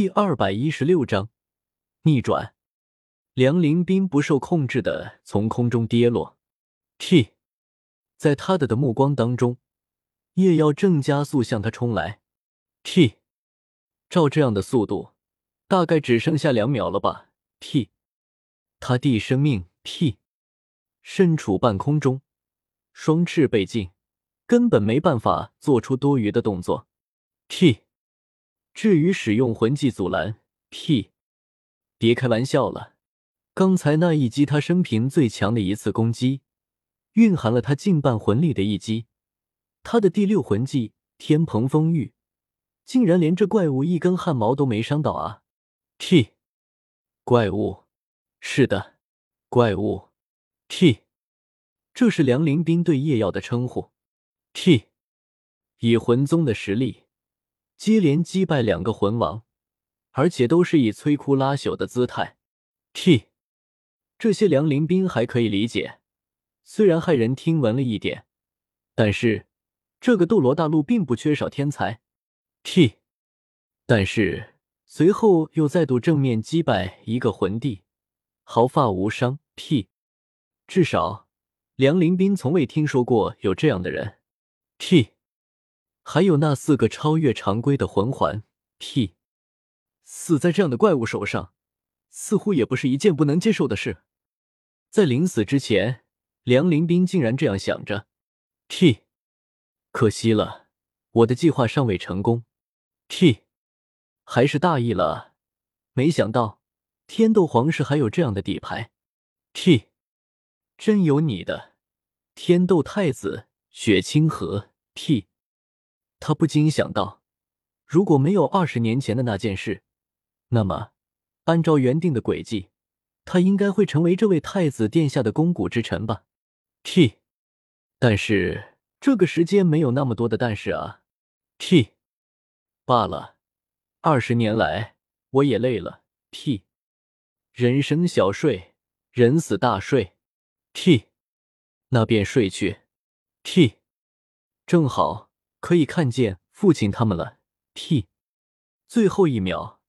第二百一十六章逆转。梁林斌不受控制的从空中跌落。T，在他的的目光当中，叶耀正加速向他冲来。T，照这样的速度，大概只剩下两秒了吧？T，他弟生命。T，身处半空中，双翅被禁，根本没办法做出多余的动作。T，至于使用魂技阻拦，T，别开玩笑了。刚才那一击，他生平最强的一次攻击，蕴含了他近半魂力的一击。他的第六魂技天蓬风玉，竟然连这怪物一根汗毛都没伤到啊！T，怪物，是的，怪物。T，这是梁林斌对叶耀的称呼。T，以魂宗的实力，接连击败两个魂王，而且都是以摧枯拉朽的姿态。T。这些梁林斌还可以理解，虽然骇人听闻了一点，但是这个斗罗大陆并不缺少天才。T，但是随后又再度正面击败一个魂帝，毫发无伤。T，至少梁林斌从未听说过有这样的人。T，还有那四个超越常规的魂环。T，死在这样的怪物手上，似乎也不是一件不能接受的事。在临死之前，梁林斌竟然这样想着：“T，可惜了，我的计划尚未成功。T，还是大意了，没想到天斗皇室还有这样的底牌。T，真有你的，天斗太子雪清河。T，他不禁想到，如果没有二十年前的那件事，那么按照原定的轨迹。”他应该会成为这位太子殿下的肱骨之臣吧？T，但是这个时间没有那么多的但是啊。T，罢了，二十年来我也累了。T，人生小睡，人死大睡。T，那便睡去。T，正好可以看见父亲他们了。T，最后一秒，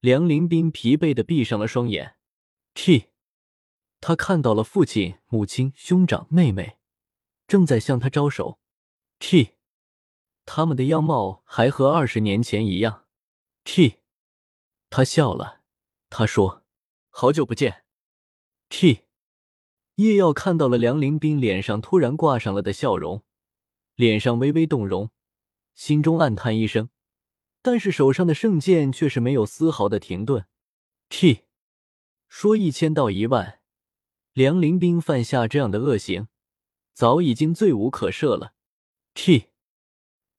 梁林斌疲惫的闭上了双眼。T，他看到了父亲、母亲、兄长、妹妹，正在向他招手。T，他们的样貌还和二十年前一样。T，他笑了，他说：“好久不见。”T，叶耀看到了梁林斌脸上突然挂上了的笑容，脸上微微动容，心中暗叹一声，但是手上的圣剑却是没有丝毫的停顿。T。说一千道一万，梁林斌犯下这样的恶行，早已经罪无可赦了。T，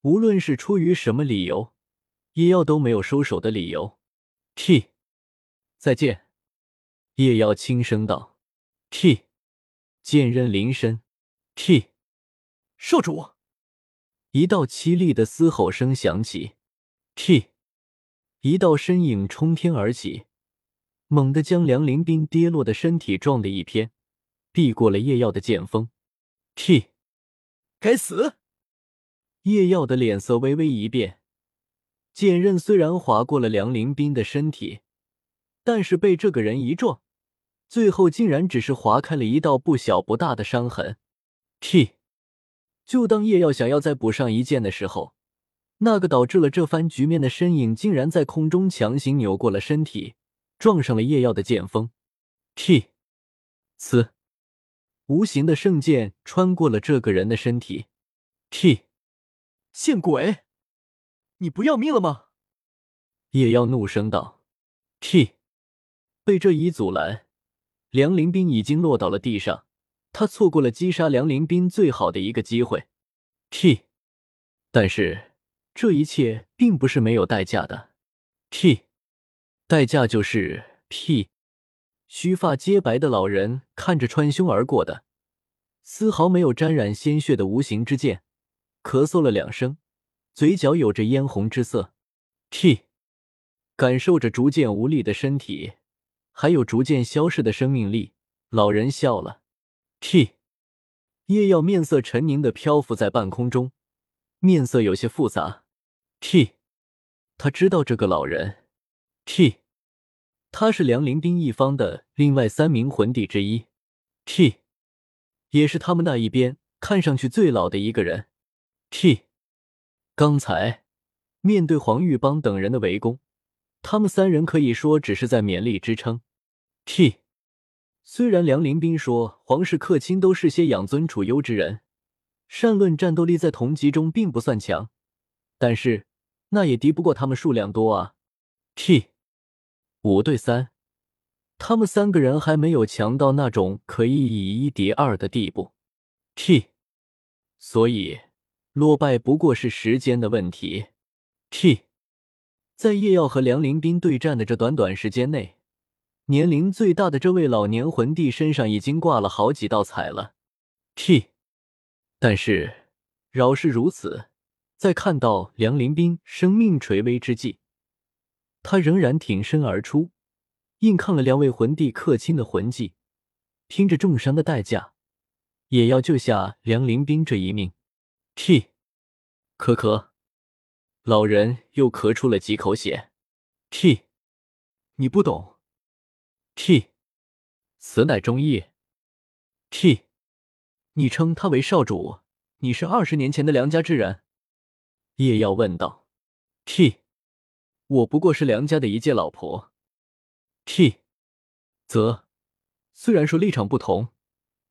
无论是出于什么理由，叶耀都没有收手的理由。T，再见。叶耀轻声道。T，剑刃临身。T，少主。一道凄厉的嘶吼声响起。T，一道身影冲天而起。猛地将梁林斌跌落的身体撞了一偏，避过了叶耀的剑锋。T，该死！叶耀的脸色微微一变，剑刃虽然划过了梁林斌的身体，但是被这个人一撞，最后竟然只是划开了一道不小不大的伤痕。T，就当叶耀想要再补上一剑的时候，那个导致了这番局面的身影竟然在空中强行扭过了身体。撞上了叶耀的剑锋，T，呲，无形的圣剑穿过了这个人的身体，T，见鬼！你不要命了吗？叶耀怒声道：“T，被这一阻拦，梁林斌已经落到了地上，他错过了击杀梁林斌最好的一个机会，T，但是这一切并不是没有代价的，T。”代价就是 P，须发皆白的老人看着穿胸而过的丝毫没有沾染鲜血的无形之剑，咳嗽了两声，嘴角有着嫣红之色。T，感受着逐渐无力的身体，还有逐渐消逝的生命力，老人笑了。T，叶耀面色沉凝的漂浮在半空中，面色有些复杂。T，他知道这个老人。T，他是梁林兵一方的另外三名魂帝之一。T，也是他们那一边看上去最老的一个人。T，刚才面对黄玉邦等人的围攻，他们三人可以说只是在勉力支撑。T，虽然梁林兵说皇室客卿都是些养尊处优之人，善论战斗力在同级中并不算强，但是那也敌不过他们数量多啊。T，五对三。他们三个人还没有强到那种可以以一敌二的地步，T，所以落败不过是时间的问题。T，在叶耀和梁林斌对战的这短短时间内，年龄最大的这位老年魂帝身上已经挂了好几道彩了。T，但是饶是如此，在看到梁林斌生命垂危之际，他仍然挺身而出。硬抗了两位魂帝客卿的魂技，拼着重伤的代价，也要救下梁林兵这一命。T，咳咳，老人又咳出了几口血。T，你不懂。T，此乃忠义。T，你称他为少主，你是二十年前的梁家之人？叶耀问道。T，我不过是梁家的一介老婆。T，则虽然说立场不同，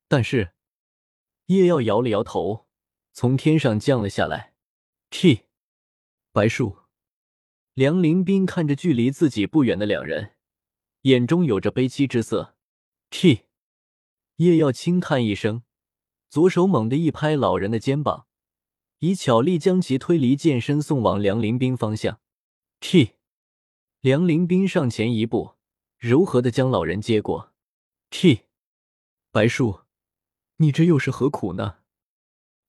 但是叶耀摇了摇头，从天上降了下来。T，白树，梁林斌看着距离自己不远的两人，眼中有着悲戚之色。T，叶耀轻叹一声，左手猛地一拍老人的肩膀，以巧力将其推离，剑身送往梁林斌方向。T，梁林斌上前一步。柔和的将老人接过，T，白树，你这又是何苦呢？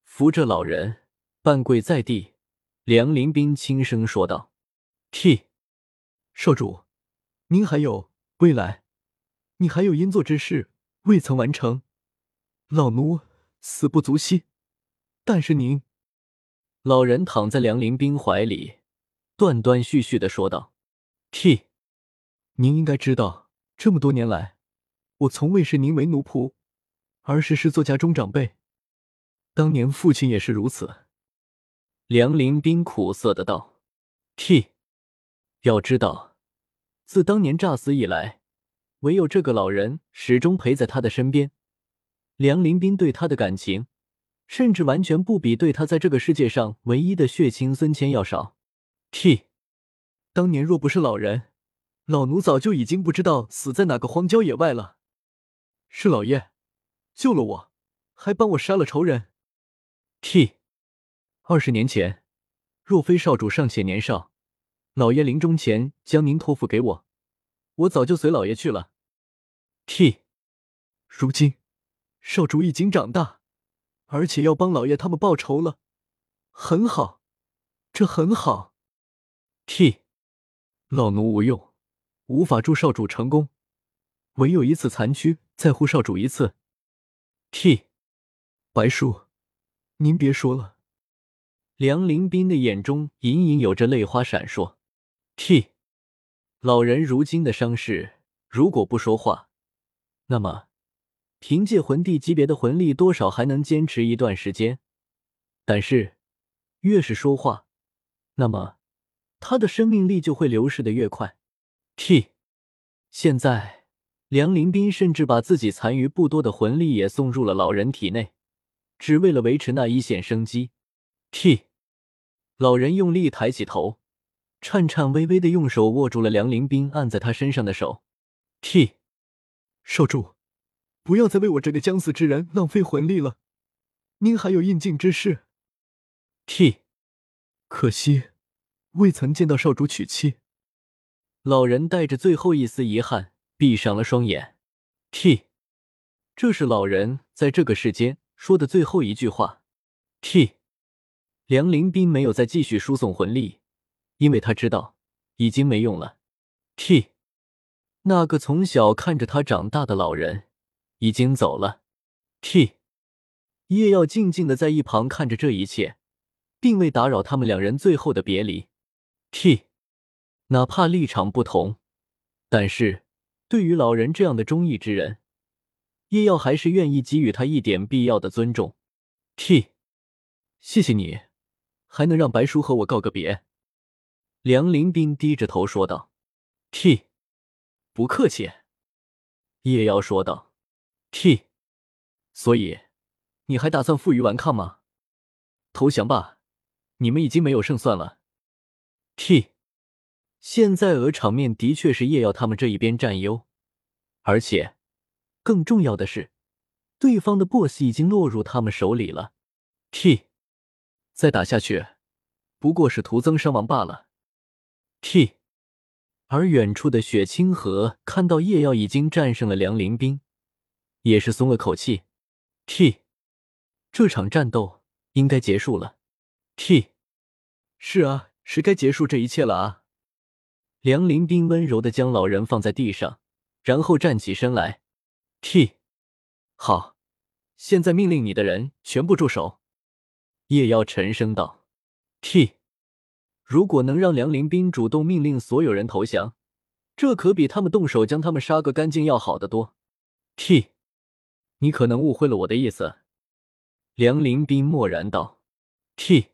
扶着老人半跪在地，梁林斌轻声说道：“T，少主，您还有未来，你还有应做之事未曾完成，老奴死不足惜。但是您……”老人躺在梁林斌怀里，断断续续的说道：“T。”您应该知道，这么多年来，我从未视您为奴仆，而是视作家中长辈。当年父亲也是如此。梁林斌苦涩的道：“T，要知道，自当年诈死以来，唯有这个老人始终陪在他的身边。梁林斌对他的感情，甚至完全不比对他在这个世界上唯一的血亲孙谦要少。T，当年若不是老人。”老奴早就已经不知道死在哪个荒郊野外了。是老爷救了我，还帮我杀了仇人。T，二十年前，若非少主尚且年少，老爷临终前将您托付给我，我早就随老爷去了。T，如今少主已经长大，而且要帮老爷他们报仇了，很好，这很好。T，老奴无用。无法助少主成功，唯有以此残躯再护少主一次。T，白叔，您别说了。梁林斌的眼中隐隐有着泪花闪烁。T，老人如今的伤势，如果不说话，那么凭借魂帝级别的魂力，多少还能坚持一段时间。但是越是说话，那么他的生命力就会流逝的越快。T，现在梁林斌甚至把自己残余不多的魂力也送入了老人体内，只为了维持那一线生机。T，老人用力抬起头，颤颤巍巍的用手握住了梁林斌按在他身上的手。T，少主，不要再为我这个将死之人浪费魂力了，您还有应尽之事。T，可惜未曾见到少主娶妻。老人带着最后一丝遗憾，闭上了双眼。T，这是老人在这个世间说的最后一句话。T，梁林斌没有再继续输送魂力，因为他知道已经没用了。T，那个从小看着他长大的老人已经走了。T，叶耀静静的在一旁看着这一切，并未打扰他们两人最后的别离。T。哪怕立场不同，但是对于老人这样的忠义之人，叶耀还是愿意给予他一点必要的尊重。T，谢谢你，还能让白叔和我告个别。梁林斌低着头说道。T，不客气。叶耀说道。T，所以你还打算负隅顽抗吗？投降吧，你们已经没有胜算了。T，现在鹅场面的确是叶耀他们这一边占优，而且更重要的是，对方的 BOSS 已经落入他们手里了。T，再打下去不过是徒增伤亡罢了。T，而远处的雪清河看到叶耀已经战胜了梁林冰，也是松了口气。T，这场战斗。应该结束了，T，是啊，是该结束这一切了啊。梁林斌温柔的将老人放在地上，然后站起身来，T，好，现在命令你的人全部住手。叶耀沉声道，T，如果能让梁林斌主动命令所有人投降，这可比他们动手将他们杀个干净要好得多。T，你可能误会了我的意思。梁林斌默然道：“T，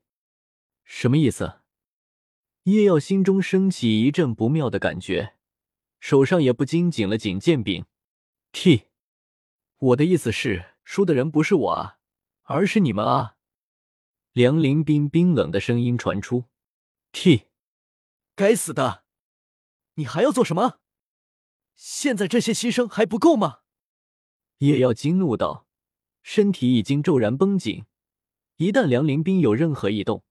什么意思？”叶耀心中升起一阵不妙的感觉，手上也不禁紧了紧剑柄。T，我的意思是，输的人不是我啊，而是你们啊！梁林斌冰冷的声音传出。T，该死的，你还要做什么？现在这些牺牲还不够吗？叶耀惊怒道。身体已经骤然绷紧，一旦梁林斌有任何异动，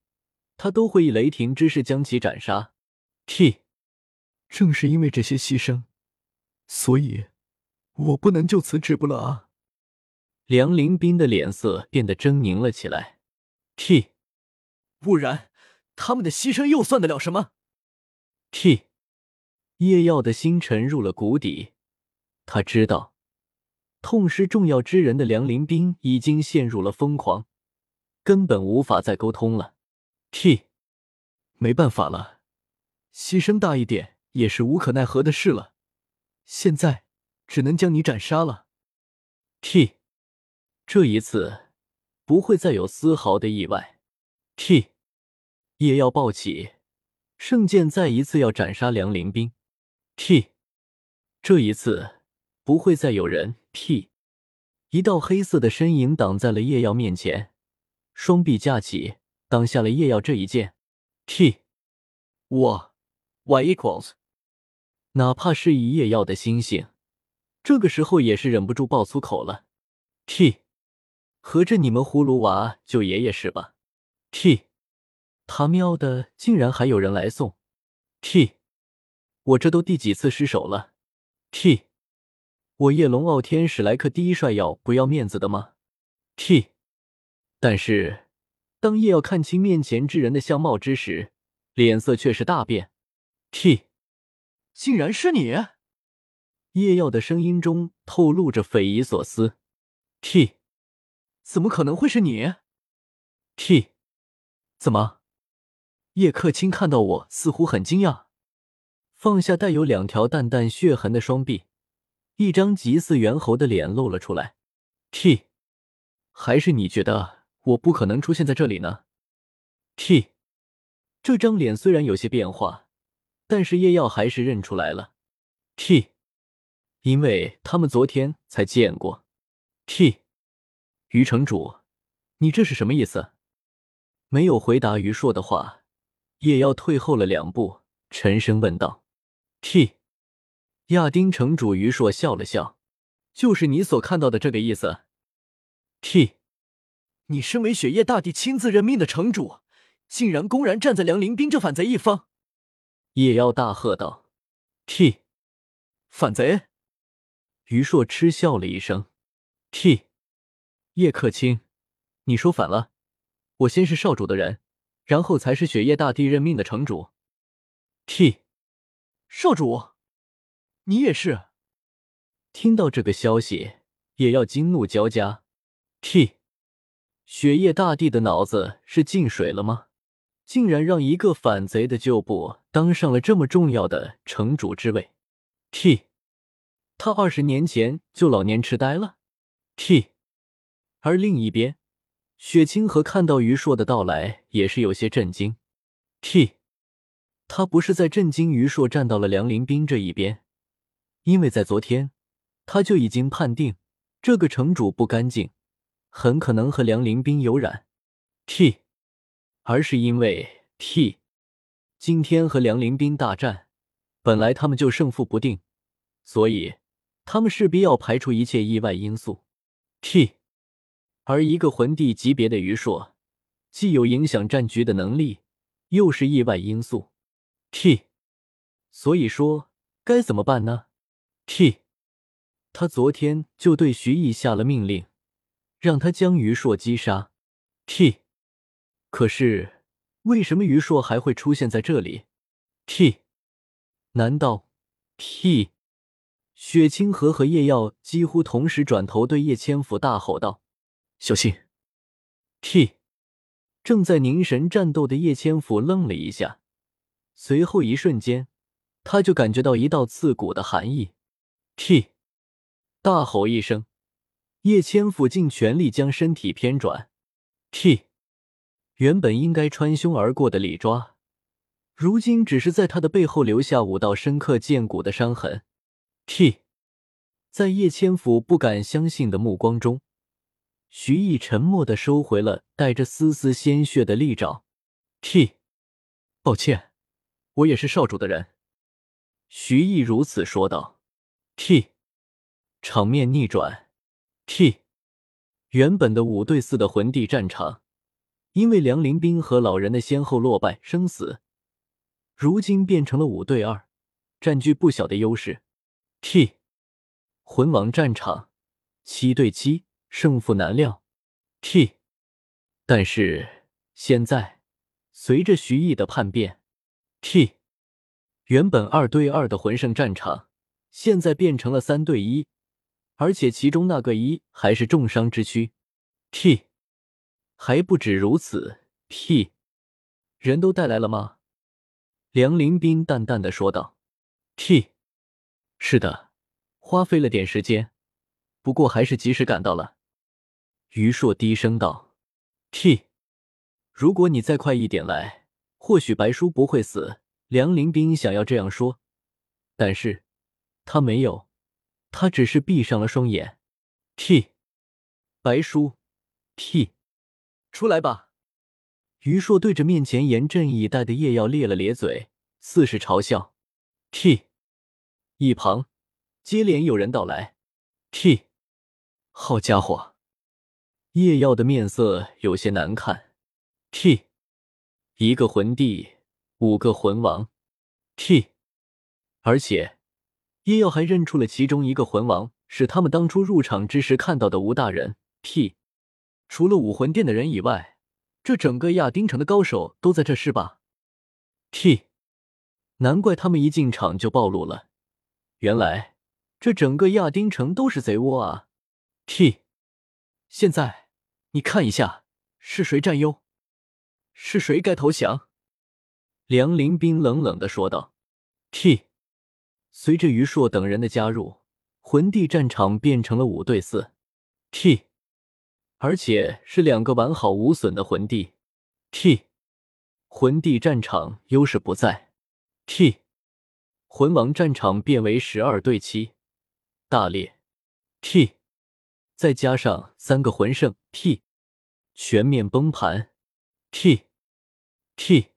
他都会以雷霆之势将其斩杀。T，正是因为这些牺牲，所以我不能就此止步了啊！梁林斌的脸色变得狰狞了起来。T，不然他们的牺牲又算得了什么？T，叶耀的心沉入了谷底，他知道。痛失重要之人的梁林斌已经陷入了疯狂，根本无法再沟通了。T，没办法了，牺牲大一点也是无可奈何的事了。现在只能将你斩杀了。T，这一次不会再有丝毫的意外。T，也要暴起圣剑，再一次要斩杀梁林斌。T，这一次。不会再有人。T，一道黑色的身影挡在了叶耀面前，双臂架起，挡下了叶耀这一剑。T，我，Y equals，哪怕是以叶耀的心性，这个时候也是忍不住爆粗口了。T，合着你们葫芦娃救爷爷是吧？T，他喵的，竟然还有人来送。T，我这都第几次失手了？T。我叶龙傲天史莱克第一帅要不要面子的吗？T，但是当叶耀看清面前之人的相貌之时，脸色却是大变。T，竟然是你！叶耀的声音中透露着匪夷所思。T，怎么可能会是你？T，怎么？叶克清看到我似乎很惊讶，放下带有两条淡淡血痕的双臂。一张极似猿猴的脸露了出来。T，还是你觉得我不可能出现在这里呢？T，这张脸虽然有些变化，但是叶耀还是认出来了。T，因为他们昨天才见过。T，于城主，你这是什么意思？没有回答于硕的话，叶耀退后了两步，沉声问道：“T。”亚丁城主于硕笑了笑，就是你所看到的这个意思。T，你身为雪夜大帝亲自任命的城主，竟然公然站在梁林斌这反贼一方！叶妖大喝道：“T，反贼！”于硕嗤笑了一声：“T，叶客卿，你说反了。我先是少主的人，然后才是雪夜大帝任命的城主。”T，少主。你也是。听到这个消息，也要惊怒交加。T，雪夜大帝的脑子是进水了吗？竟然让一个反贼的旧部当上了这么重要的城主之位。T，他二十年前就老年痴呆了。T，而另一边，雪清河看到于硕的到来也是有些震惊。T，他不是在震惊于硕站到了梁林斌这一边，因为在昨天他就已经判定这个城主不干净，很可能和梁林斌有染。T，而是因为 T，今天和梁林斌大战，本来他们就胜负不定，所以他们势必要排除一切意外因素。T，而一个魂帝级别的余硕，既有影响战局的能力。又是意外因素，T，所以说该怎么办呢？T，他昨天就对徐毅下了命令，让他将于硕击杀。T，可是为什么于硕还会出现在这里？T，难道 T？雪清河和叶耀几乎同时转头对叶千府大吼道：“小心！”T。正在凝神战斗的叶千府愣了一下，随后一瞬间，他就感觉到一道刺骨的寒意。T，大吼一声，叶千府尽全力将身体偏转。T，原本应该穿胸而过的利抓，如今只是在他的背后留下五道深刻见骨的伤痕。T，在叶千府不敢相信的目光中。徐毅沉默的收回了带着丝丝鲜血的利爪。T，抱歉，我也是少主的人。徐毅如此说道。T，场面逆转。T，原本的五对四的魂帝战场，因为梁林斌和老人的先后落败生死，如今变成了五对二，占据不小的优势。T，魂王战场，七对七。胜负难料，T。但是现在，随着徐毅的叛变，T，原本二对二的魂圣战场，现在变成了三对一，而且其中那个一还是重伤之躯，T。还不止如此，T。人都带来了吗？梁林斌淡淡的说道，T。是的，花费了点时间，不过还是及时赶到了。于硕低声道：“T，如果你再快一点来，或许白叔不会死。”梁林斌想要这样说，但是他没有，他只是闭上了双眼。T，白叔，T，出来吧！于硕对着面前严阵以待的叶耀咧了咧嘴，似是嘲笑。T，一旁接连有人到来。T，好家伙！叶耀的面色有些难看。T，一个魂帝，五个魂王。T，而且叶耀还认出了其中一个魂王是他们当初入场之时看到的吴大人。T，除了武魂殿的人以外，这整个亚丁城的高手都在这是吧？T，难怪他们一进场就暴露了，原来这整个亚丁城都是贼窝啊！T，现在。你看一下，是谁占优？是谁该投降？梁林冰冷冷的说道。T，随着于硕等人的加入，魂帝战场变成了五对四。T，而且是两个完好无损的魂帝。T，魂帝战场优势不在。T，魂王战场变为十二对七，大裂。T。再加上三个魂圣 T，全面崩盘。T T